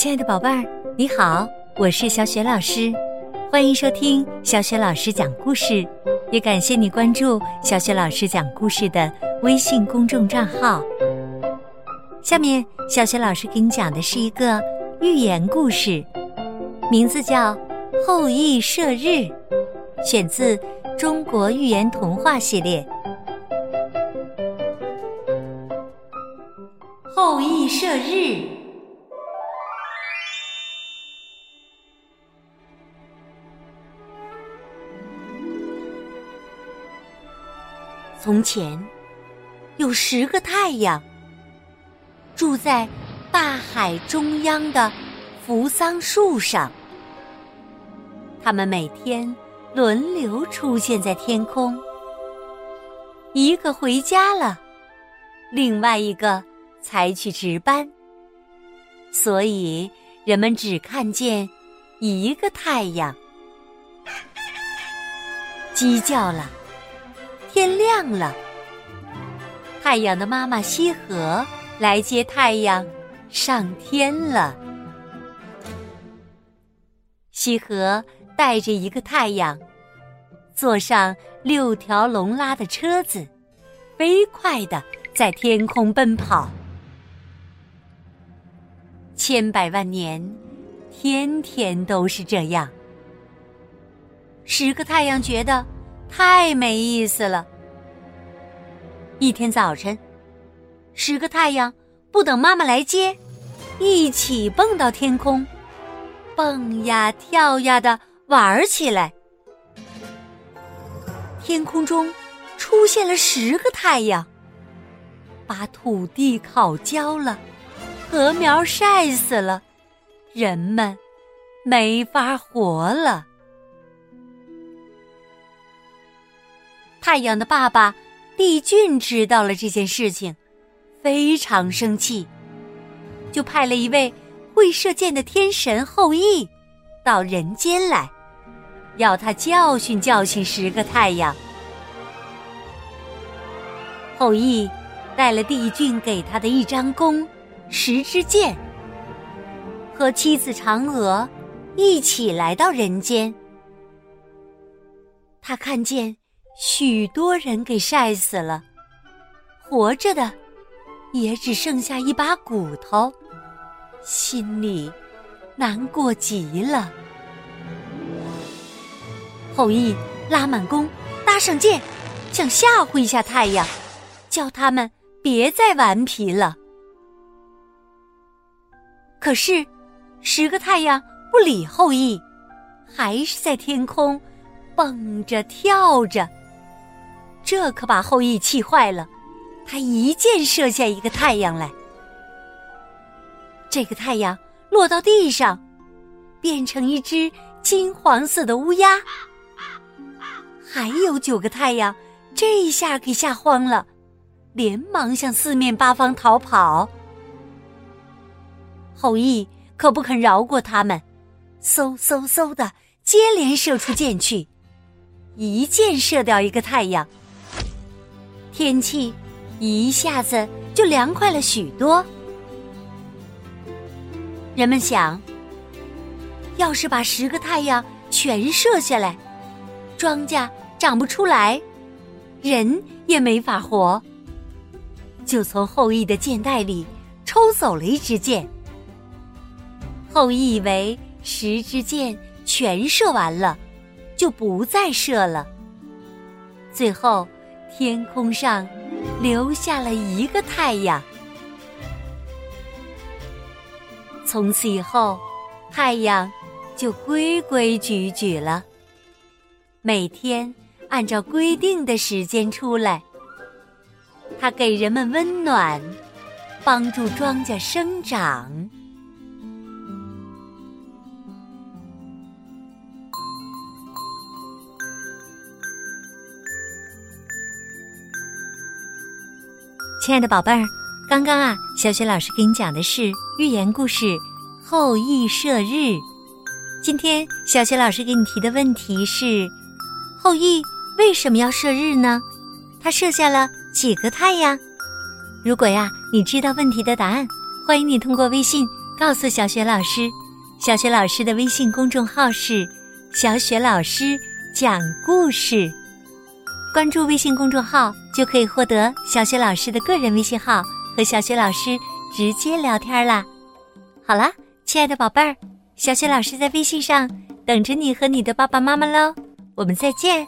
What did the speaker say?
亲爱的宝贝儿，你好，我是小雪老师，欢迎收听小雪老师讲故事，也感谢你关注小雪老师讲故事的微信公众账号。下面，小雪老师给你讲的是一个寓言故事，名字叫《后羿射日》，选自《中国寓言童话系列》。后羿射日。从前，有十个太阳，住在大海中央的扶桑树上。他们每天轮流出现在天空，一个回家了，另外一个才去值班，所以人们只看见一个太阳。鸡叫了。天亮了，太阳的妈妈西河来接太阳上天了。西河带着一个太阳，坐上六条龙拉的车子，飞快的在天空奔跑。千百万年，天天都是这样。十个太阳觉得。太没意思了！一天早晨，十个太阳不等妈妈来接，一起蹦到天空，蹦呀跳呀的玩起来。天空中出现了十个太阳，把土地烤焦了，禾苗晒死了，人们没法活了。太阳的爸爸帝俊知道了这件事情，非常生气，就派了一位会射箭的天神后羿到人间来，要他教训教训十个太阳。后羿带了帝俊给他的一张弓、十支箭，和妻子嫦娥一起来到人间。他看见。许多人给晒死了，活着的也只剩下一把骨头，心里难过极了。后羿拉满弓，搭上箭，想吓唬一下太阳，叫他们别再顽皮了。可是，十个太阳不理后羿，还是在天空蹦着跳着。这可把后羿气坏了，他一箭射下一个太阳来。这个太阳落到地上，变成一只金黄色的乌鸦。还有九个太阳，这一下给吓慌了，连忙向四面八方逃跑。后羿可不肯饶过他们，嗖嗖嗖的接连射出箭去，一箭射掉一个太阳。天气一下子就凉快了许多。人们想，要是把十个太阳全射下来，庄稼长不出来，人也没法活。就从后羿的箭袋里抽走了一支箭。后羿以为十支箭全射完了，就不再射了。最后。天空上留下了一个太阳。从此以后，太阳就规规矩矩了，每天按照规定的时间出来。它给人们温暖，帮助庄稼生长。亲爱的宝贝儿，刚刚啊，小雪老师给你讲的是寓言故事《后羿射日》。今天小雪老师给你提的问题是：后羿为什么要射日呢？他射下了几个太阳？如果呀，你知道问题的答案，欢迎你通过微信告诉小雪老师。小雪老师的微信公众号是“小雪老师讲故事”，关注微信公众号就可以获得小雪老师的个人微信号，和小雪老师直接聊天啦。好啦，亲爱的宝贝儿，小雪老师在微信上等着你和你的爸爸妈妈喽。我们再见。